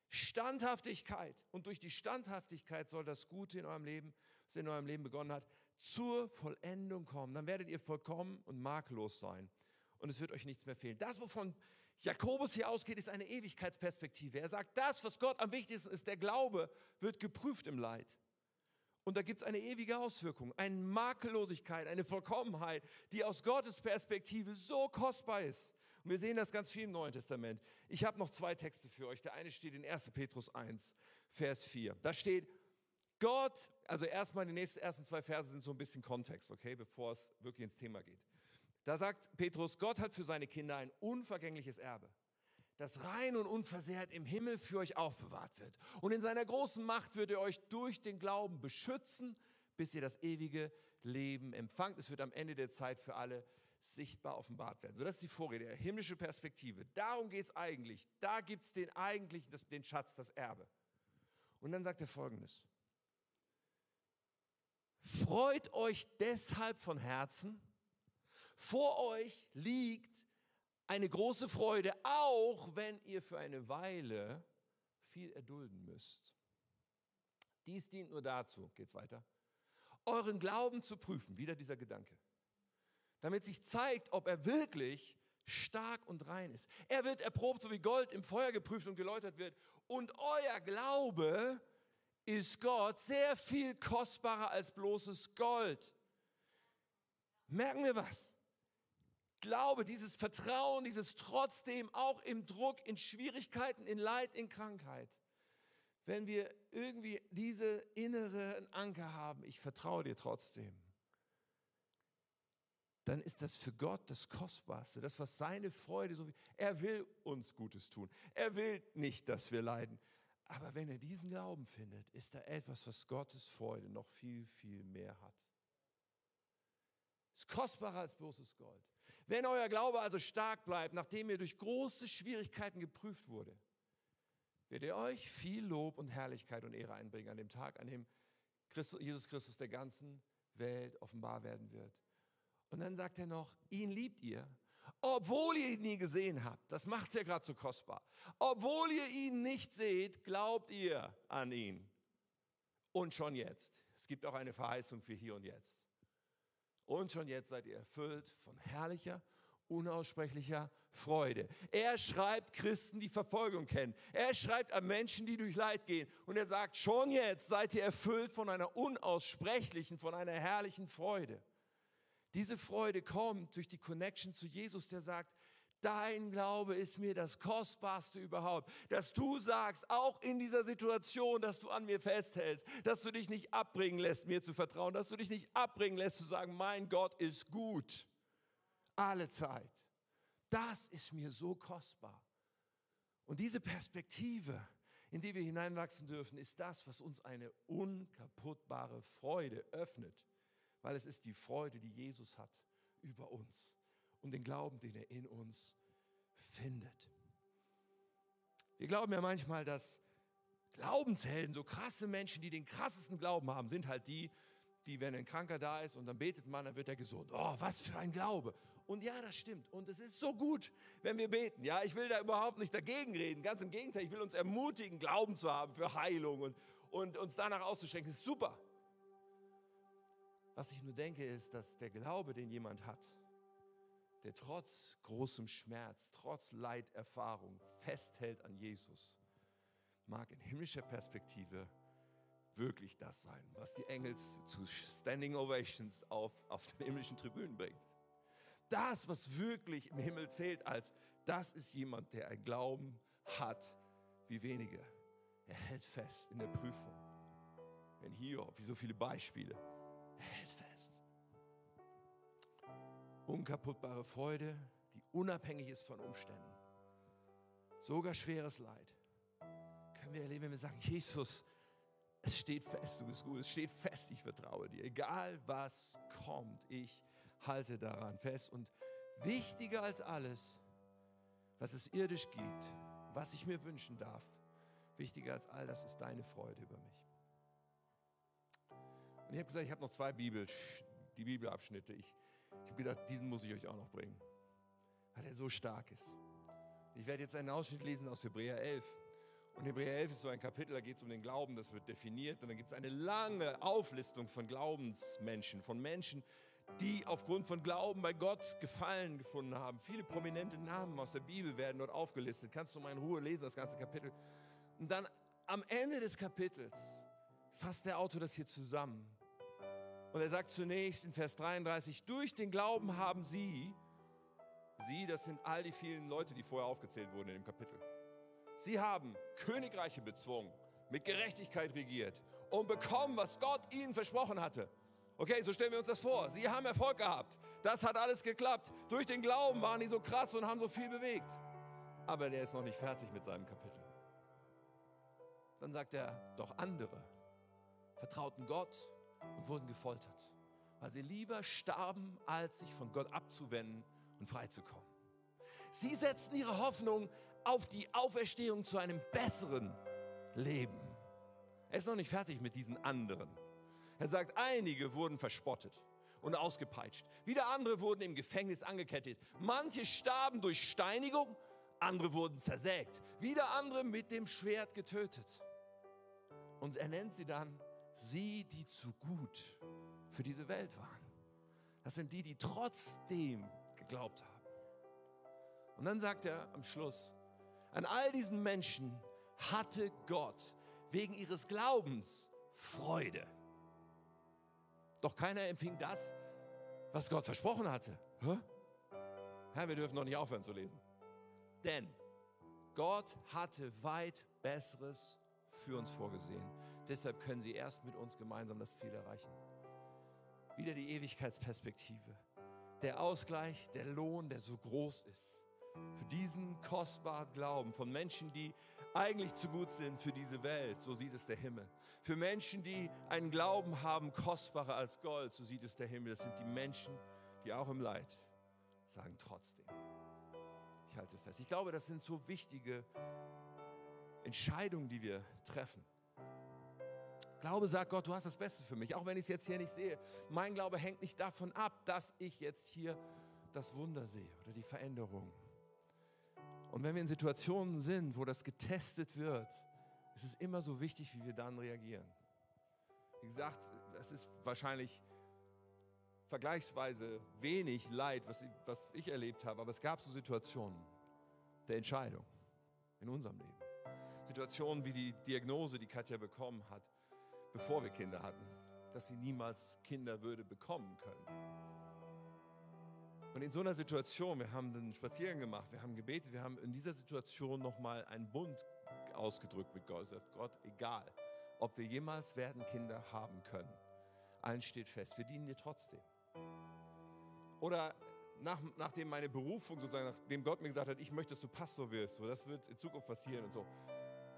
A: Standhaftigkeit. Und durch die Standhaftigkeit soll das Gute in eurem Leben, was in eurem Leben begonnen hat, zur Vollendung kommen. Dann werdet ihr vollkommen und makellos sein. Und es wird euch nichts mehr fehlen. Das, wovon Jakobus hier ausgeht, ist eine Ewigkeitsperspektive. Er sagt, das, was Gott am wichtigsten ist, der Glaube, wird geprüft im Leid. Und da gibt es eine ewige Auswirkung, eine Makellosigkeit, eine Vollkommenheit, die aus Gottes Perspektive so kostbar ist. Und wir sehen das ganz viel im Neuen Testament. Ich habe noch zwei Texte für euch. Der eine steht in 1. Petrus 1, Vers 4. Da steht, Gott, also erstmal die nächsten ersten zwei Verse sind so ein bisschen Kontext, okay, bevor es wirklich ins Thema geht. Da sagt Petrus, Gott hat für seine Kinder ein unvergängliches Erbe, das rein und unversehrt im Himmel für euch aufbewahrt wird. Und in seiner großen Macht wird er euch durch den Glauben beschützen, bis ihr das ewige Leben empfangt. Es wird am Ende der Zeit für alle sichtbar offenbart werden. So, das ist die Vorrede, der himmlische Perspektive. Darum geht es eigentlich. Da gibt es den eigentlichen, den Schatz, das Erbe. Und dann sagt er folgendes. Freut euch deshalb von Herzen. Vor euch liegt eine große Freude, auch wenn ihr für eine Weile viel erdulden müsst. Dies dient nur dazu, geht's weiter, euren Glauben zu prüfen. Wieder dieser Gedanke damit sich zeigt, ob er wirklich stark und rein ist. Er wird erprobt, so wie Gold im Feuer geprüft und geläutert wird. Und euer Glaube ist Gott sehr viel kostbarer als bloßes Gold. Merken wir was? Glaube, dieses Vertrauen, dieses trotzdem auch im Druck, in Schwierigkeiten, in Leid, in Krankheit. Wenn wir irgendwie diese innere Anker haben, ich vertraue dir trotzdem, dann ist das für Gott das Kostbarste, das, was seine Freude so wie, er will uns Gutes tun. Er will nicht, dass wir leiden. Aber wenn er diesen Glauben findet, ist da etwas, was Gottes Freude noch viel, viel mehr hat. Ist kostbarer als bloßes Gold. Wenn euer Glaube also stark bleibt, nachdem ihr durch große Schwierigkeiten geprüft wurde, wird er euch viel Lob und Herrlichkeit und Ehre einbringen an dem Tag, an dem Christus, Jesus Christus der ganzen Welt offenbar werden wird. Und dann sagt er noch, ihn liebt ihr, obwohl ihr ihn nie gesehen habt. Das macht es ja gerade so kostbar. Obwohl ihr ihn nicht seht, glaubt ihr an ihn. Und schon jetzt. Es gibt auch eine Verheißung für hier und jetzt. Und schon jetzt seid ihr erfüllt von herrlicher, unaussprechlicher Freude. Er schreibt Christen, die Verfolgung kennen. Er schreibt an Menschen, die durch Leid gehen. Und er sagt, schon jetzt seid ihr erfüllt von einer unaussprechlichen, von einer herrlichen Freude. Diese Freude kommt durch die Connection zu Jesus, der sagt, Dein Glaube ist mir das Kostbarste überhaupt. Dass du sagst, auch in dieser Situation, dass du an mir festhältst, dass du dich nicht abbringen lässt, mir zu vertrauen, dass du dich nicht abbringen lässt, zu sagen, mein Gott ist gut. Alle Zeit. Das ist mir so kostbar. Und diese Perspektive, in die wir hineinwachsen dürfen, ist das, was uns eine unkaputtbare Freude öffnet weil es ist die Freude, die Jesus hat über uns und den Glauben, den er in uns findet. Wir glauben ja manchmal, dass Glaubenshelden, so krasse Menschen, die den krassesten Glauben haben, sind halt die, die, wenn ein Kranker da ist und dann betet man, dann wird er gesund. Oh, was für ein Glaube. Und ja, das stimmt. Und es ist so gut, wenn wir beten. Ja, ich will da überhaupt nicht dagegen reden. Ganz im Gegenteil, ich will uns ermutigen, Glauben zu haben für Heilung und, und uns danach auszuschränken. Das ist super. Was ich nur denke, ist, dass der Glaube, den jemand hat, der trotz großem Schmerz, trotz Leiterfahrung festhält an Jesus, mag in himmlischer Perspektive wirklich das sein, was die Engel zu Standing Ovations auf, auf den himmlischen Tribünen bringt. Das, was wirklich im Himmel zählt, als das ist jemand, der einen Glauben hat wie wenige. Er hält fest in der Prüfung. In Hiob, wie so viele Beispiele. Hält fest. Unkaputtbare Freude, die unabhängig ist von Umständen. Sogar schweres Leid. Können wir erleben, wenn wir sagen, Jesus, es steht fest, du bist gut, es steht fest, ich vertraue dir. Egal was kommt, ich halte daran fest. Und wichtiger als alles, was es irdisch gibt, was ich mir wünschen darf, wichtiger als all das ist deine Freude über mich. Und ich habe gesagt, ich habe noch zwei Bibel, die Bibelabschnitte. Ich, ich habe gedacht, diesen muss ich euch auch noch bringen, weil er so stark ist. Ich werde jetzt einen Ausschnitt lesen aus Hebräer 11. Und Hebräer 11 ist so ein Kapitel, da geht es um den Glauben, das wird definiert. Und dann gibt es eine lange Auflistung von Glaubensmenschen, von Menschen, die aufgrund von Glauben bei Gott Gefallen gefunden haben. Viele prominente Namen aus der Bibel werden dort aufgelistet. Kannst du mal in Ruhe lesen, das ganze Kapitel. Und dann am Ende des Kapitels fasst der Autor das hier zusammen. Und er sagt zunächst in Vers 33, durch den Glauben haben sie, sie, das sind all die vielen Leute, die vorher aufgezählt wurden in dem Kapitel, sie haben Königreiche bezwungen, mit Gerechtigkeit regiert und bekommen, was Gott ihnen versprochen hatte. Okay, so stellen wir uns das vor. Sie haben Erfolg gehabt. Das hat alles geklappt. Durch den Glauben waren die so krass und haben so viel bewegt. Aber der ist noch nicht fertig mit seinem Kapitel. Dann sagt er, doch andere vertrauten Gott und wurden gefoltert, weil sie lieber starben, als sich von Gott abzuwenden und freizukommen. Sie setzten ihre Hoffnung auf die Auferstehung zu einem besseren Leben. Er ist noch nicht fertig mit diesen anderen. Er sagt, einige wurden verspottet und ausgepeitscht. Wieder andere wurden im Gefängnis angekettet. Manche starben durch Steinigung, andere wurden zersägt. Wieder andere mit dem Schwert getötet. Und er nennt sie dann sie, die zu gut für diese Welt waren. Das sind die, die trotzdem geglaubt haben.
B: Und dann sagt er am Schluss, an all diesen Menschen hatte Gott wegen ihres Glaubens Freude. Doch keiner empfing das, was Gott versprochen hatte. Hä? Herr, wir dürfen noch nicht aufhören zu lesen. Denn Gott hatte weit Besseres für uns vorgesehen. Deshalb können sie erst mit uns gemeinsam das Ziel erreichen. Wieder die Ewigkeitsperspektive. Der Ausgleich, der Lohn, der so groß ist. Für diesen kostbaren Glauben von Menschen, die eigentlich zu gut sind für diese Welt, so sieht es der Himmel. Für Menschen, die einen Glauben haben, kostbarer als Gold, so sieht es der Himmel. Das sind die Menschen, die auch im Leid sagen trotzdem. Ich halte fest. Ich glaube, das sind so wichtige Entscheidungen, die wir treffen. Glaube sagt Gott, du hast das Beste für mich, auch wenn ich es jetzt hier nicht sehe. Mein Glaube hängt nicht davon ab, dass ich jetzt hier das Wunder sehe oder die Veränderung. Und wenn wir in Situationen sind, wo das getestet wird, ist es immer so wichtig, wie wir dann reagieren. Wie gesagt, es ist wahrscheinlich vergleichsweise wenig Leid, was ich, was ich erlebt habe, aber es gab so Situationen der Entscheidung in unserem Leben. Situationen wie die Diagnose, die Katja bekommen hat, bevor wir Kinder hatten, dass sie niemals Kinder würde bekommen können. Und in so einer Situation, wir haben einen Spaziergang gemacht, wir haben gebetet, wir haben in dieser Situation nochmal einen Bund ausgedrückt mit Gott. Sagt Gott, egal, ob wir jemals werden Kinder haben können, allen steht fest, wir dienen dir trotzdem. Oder nach, nachdem meine Berufung sozusagen, nachdem Gott mir gesagt hat, ich möchte, dass du Pastor wirst, so, das wird in Zukunft passieren und so.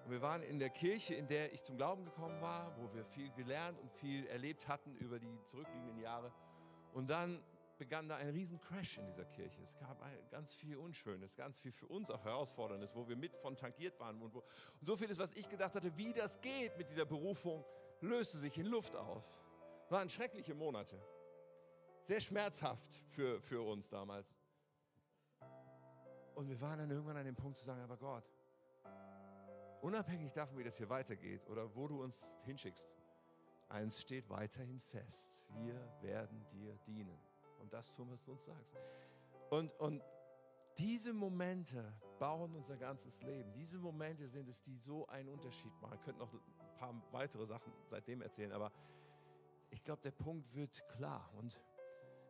B: Und wir waren in der Kirche, in der ich zum Glauben gekommen war, wo wir viel gelernt und viel erlebt hatten über die zurückliegenden Jahre. Und dann begann da ein riesen Crash in dieser Kirche. Es gab ganz viel Unschönes, ganz viel für uns auch Herausforderndes, wo wir mit von tangiert waren. Und, wo, und so vieles, was ich gedacht hatte, wie das geht mit dieser Berufung, löste sich in Luft auf. Waren schreckliche Monate. Sehr schmerzhaft für, für uns damals. Und wir waren dann irgendwann an dem Punkt zu sagen, aber Gott, unabhängig davon, wie das hier weitergeht oder wo du uns hinschickst, eins steht weiterhin fest, wir werden dir dienen und das tun, was du uns sagst. Und, und diese Momente bauen unser ganzes Leben. Diese Momente sind es, die so einen Unterschied machen. Ich könnte noch ein paar weitere Sachen seitdem erzählen, aber ich glaube, der Punkt wird klar. Und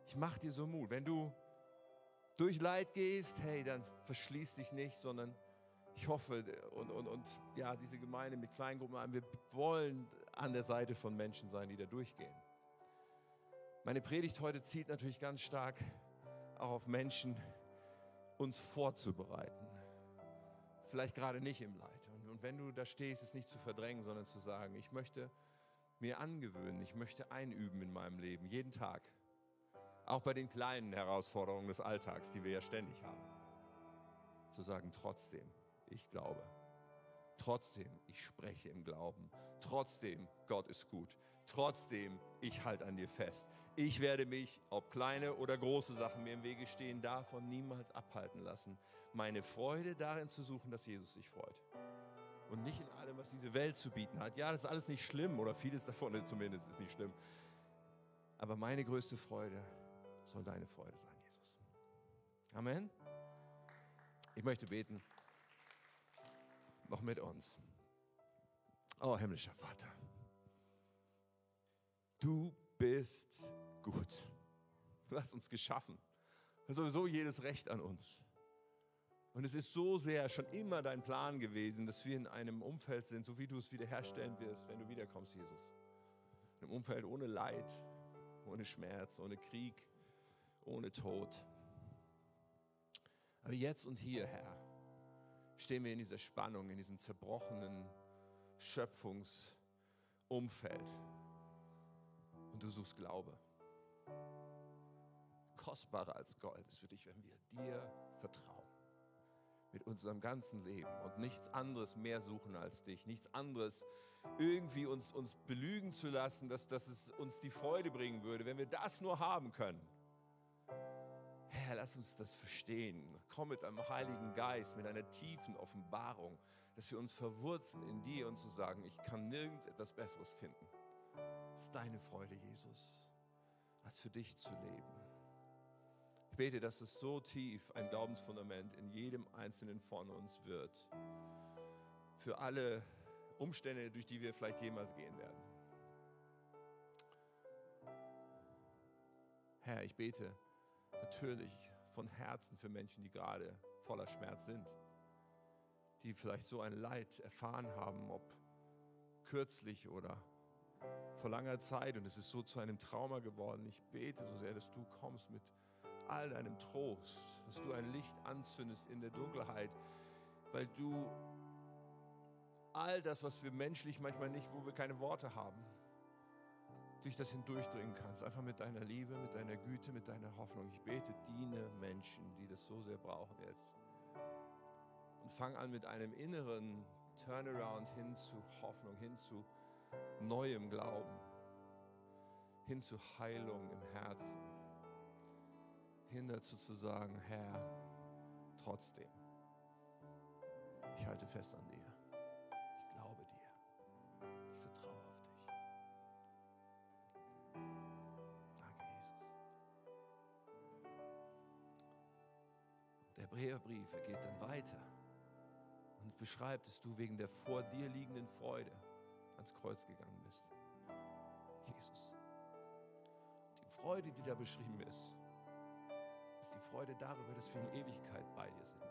B: ich mache dir so Mut. Wenn du durch Leid gehst, hey, dann verschließ dich nicht, sondern ich hoffe und, und, und ja, diese Gemeinde mit Kleingruppen, wir wollen an der Seite von Menschen sein, die da durchgehen. Meine Predigt heute zielt natürlich ganz stark auch auf Menschen, uns vorzubereiten. Vielleicht gerade nicht im Leid. Und, und wenn du da stehst, es nicht zu verdrängen, sondern zu sagen, ich möchte mir angewöhnen, ich möchte einüben in meinem Leben, jeden Tag. Auch bei den kleinen Herausforderungen des Alltags, die wir ja ständig haben. Zu sagen, trotzdem, ich glaube. Trotzdem, ich spreche im Glauben. Trotzdem, Gott ist gut. Trotzdem, ich halte an dir fest. Ich werde mich, ob kleine oder große Sachen mir im Wege stehen, davon niemals abhalten lassen. Meine Freude darin zu suchen, dass Jesus sich freut. Und nicht in allem, was diese Welt zu bieten hat. Ja, das ist alles nicht schlimm oder vieles davon zumindest ist nicht schlimm. Aber meine größte Freude soll deine Freude sein, Jesus. Amen. Ich möchte beten noch mit uns. Oh, himmlischer Vater, du bist gut. Du hast uns geschaffen. Du hast sowieso jedes Recht an uns. Und es ist so sehr schon immer dein Plan gewesen, dass wir in einem Umfeld sind, so wie du es wiederherstellen wirst, wenn du wiederkommst, Jesus. In einem Umfeld ohne Leid, ohne Schmerz, ohne Krieg, ohne Tod. Aber jetzt und hier, Herr, stehen wir in dieser Spannung, in diesem zerbrochenen Schöpfungsumfeld. Und du suchst Glaube. Kostbarer als Gold ist für dich, wenn wir dir vertrauen. Mit unserem ganzen Leben und nichts anderes mehr suchen als dich. Nichts anderes irgendwie uns, uns belügen zu lassen, dass, dass es uns die Freude bringen würde, wenn wir das nur haben können. Herr, lass uns das verstehen. Komm mit einem Heiligen Geist, mit einer tiefen Offenbarung, dass wir uns verwurzeln in dir und zu sagen, ich kann nirgends etwas Besseres finden. Es ist deine Freude, Jesus, als für dich zu leben. Ich bete, dass es so tief ein Glaubensfundament in jedem Einzelnen von uns wird. Für alle Umstände, durch die wir vielleicht jemals gehen werden. Herr, ich bete natürlich von Herzen für Menschen, die gerade voller Schmerz sind, die vielleicht so ein Leid erfahren haben, ob kürzlich oder vor langer Zeit und es ist so zu einem Trauma geworden. Ich bete so sehr, dass du kommst mit all deinem Trost, dass du ein Licht anzündest in der Dunkelheit, weil du all das, was wir menschlich manchmal nicht, wo wir keine Worte haben, durch das hindurchdringen kannst. Einfach mit deiner Liebe, mit deiner Güte, mit deiner Hoffnung. Ich bete, diene Menschen, die das so sehr brauchen jetzt. Und fang an mit einem inneren Turnaround hin zu Hoffnung, hin zu neuem Glauben, hin zu Heilung im Herzen, hin dazu zu sagen, Herr, trotzdem, ich halte fest an dir. Der Hebräerbrief er geht dann weiter und beschreibt, dass du wegen der vor dir liegenden Freude ans Kreuz gegangen bist. Jesus. Die Freude, die da beschrieben ist, ist die Freude darüber, dass wir in Ewigkeit bei dir sind.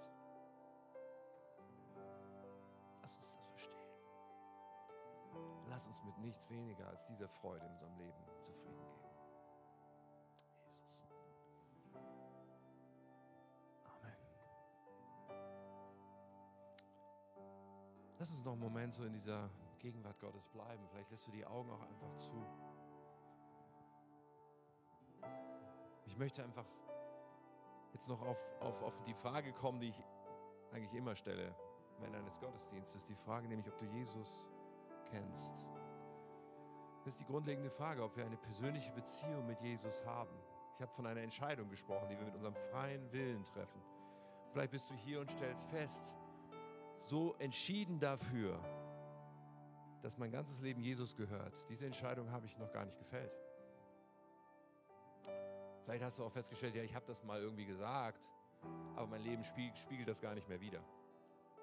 B: Lass uns das verstehen. Lass uns mit nichts weniger als dieser Freude in unserem Leben zufrieden Lass uns noch einen Moment so in dieser Gegenwart Gottes bleiben. Vielleicht lässt du die Augen auch einfach zu. Ich möchte einfach jetzt noch auf, auf, auf die Frage kommen, die ich eigentlich immer stelle, wenn eines Gottesdienstes. Die Frage nämlich, ob du Jesus kennst. Das ist die grundlegende Frage, ob wir eine persönliche Beziehung mit Jesus haben. Ich habe von einer Entscheidung gesprochen, die wir mit unserem freien Willen treffen. Vielleicht bist du hier und stellst fest, so entschieden dafür, dass mein ganzes Leben Jesus gehört. Diese Entscheidung habe ich noch gar nicht gefällt. Vielleicht hast du auch festgestellt, ja, ich habe das mal irgendwie gesagt, aber mein Leben spiegelt das gar nicht mehr wider.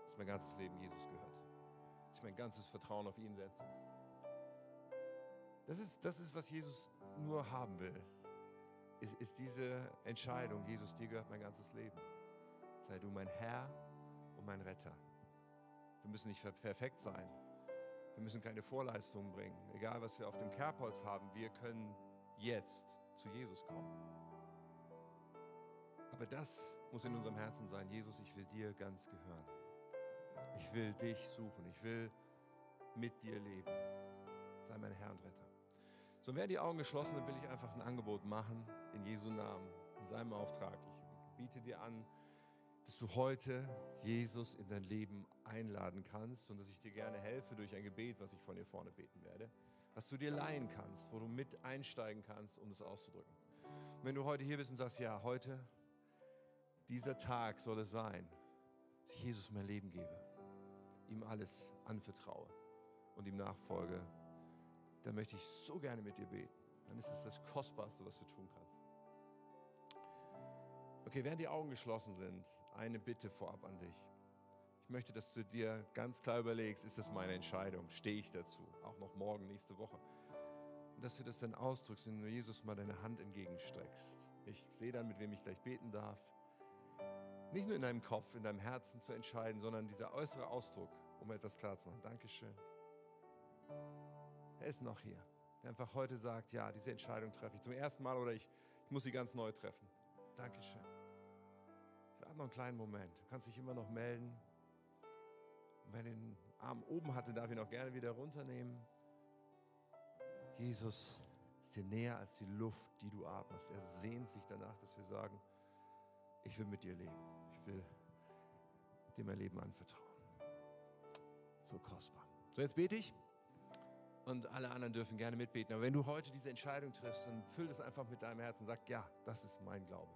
B: Dass mein ganzes Leben Jesus gehört. Dass ich mein ganzes Vertrauen auf ihn setze. Das ist, das ist was Jesus nur haben will. Ist, ist diese Entscheidung, Jesus, dir gehört mein ganzes Leben. Sei du mein Herr und mein Retter. Wir müssen nicht perfekt sein. Wir müssen keine Vorleistungen bringen. Egal, was wir auf dem Kerbholz haben, wir können jetzt zu Jesus kommen. Aber das muss in unserem Herzen sein. Jesus, ich will dir ganz gehören. Ich will dich suchen. Ich will mit dir leben. Sei mein Herr und Retter. So, während die Augen geschlossen sind, will ich einfach ein Angebot machen in Jesu Namen, in seinem Auftrag. Ich biete dir an, dass du heute Jesus in dein Leben einladen kannst und dass ich dir gerne helfe durch ein Gebet, was ich von dir vorne beten werde, was du dir leihen kannst, wo du mit einsteigen kannst, um das auszudrücken. Wenn du heute hier bist und sagst, ja, heute, dieser Tag soll es sein, dass ich Jesus mein Leben gebe, ihm alles anvertraue und ihm nachfolge, dann möchte ich so gerne mit dir beten. Dann ist es das Kostbarste, was du tun kannst. Okay, während die Augen geschlossen sind, eine Bitte vorab an dich. Ich möchte, dass du dir ganz klar überlegst, ist das meine Entscheidung? Stehe ich dazu? Auch noch morgen, nächste Woche. Und dass du das dann ausdrückst, indem du Jesus mal deine Hand entgegenstreckst. Ich sehe dann, mit wem ich gleich beten darf. Nicht nur in deinem Kopf, in deinem Herzen zu entscheiden, sondern dieser äußere Ausdruck, um etwas klar zu machen. Dankeschön. Er ist noch hier, der einfach heute sagt, ja, diese Entscheidung treffe ich zum ersten Mal oder ich, ich muss sie ganz neu treffen. Dankeschön. Noch einen kleinen Moment. Du kannst dich immer noch melden. Und wer den Arm oben hatte, darf ihn auch gerne wieder runternehmen. Jesus ist dir näher als die Luft, die du atmest. Er sehnt sich danach, dass wir sagen, ich will mit dir leben. Ich will dir mein Leben anvertrauen. So kostbar. So, jetzt bete ich und alle anderen dürfen gerne mitbeten. Aber wenn du heute diese Entscheidung triffst, dann füll das einfach mit deinem Herzen. Sag, ja, das ist mein Glaube.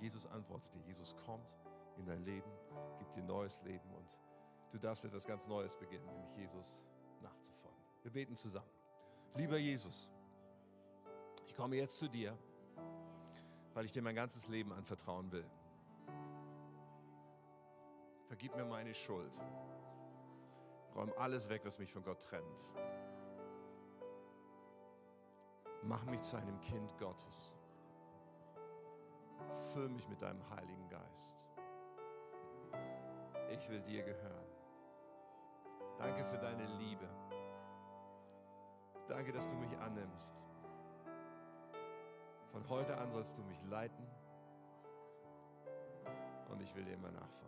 B: Jesus antwortet dir. Jesus kommt in dein Leben, gibt dir neues Leben und du darfst etwas ganz Neues beginnen, nämlich Jesus nachzufolgen. Wir beten zusammen. Lieber Jesus, ich komme jetzt zu dir, weil ich dir mein ganzes Leben anvertrauen will. Vergib mir meine Schuld. Räum alles weg, was mich von Gott trennt. Mach mich zu einem Kind Gottes. Füll mich mit deinem Heiligen Geist. Ich will dir gehören. Danke für deine Liebe. Danke, dass du mich annimmst. Von heute an sollst du mich leiten und ich will dir immer nachfolgen.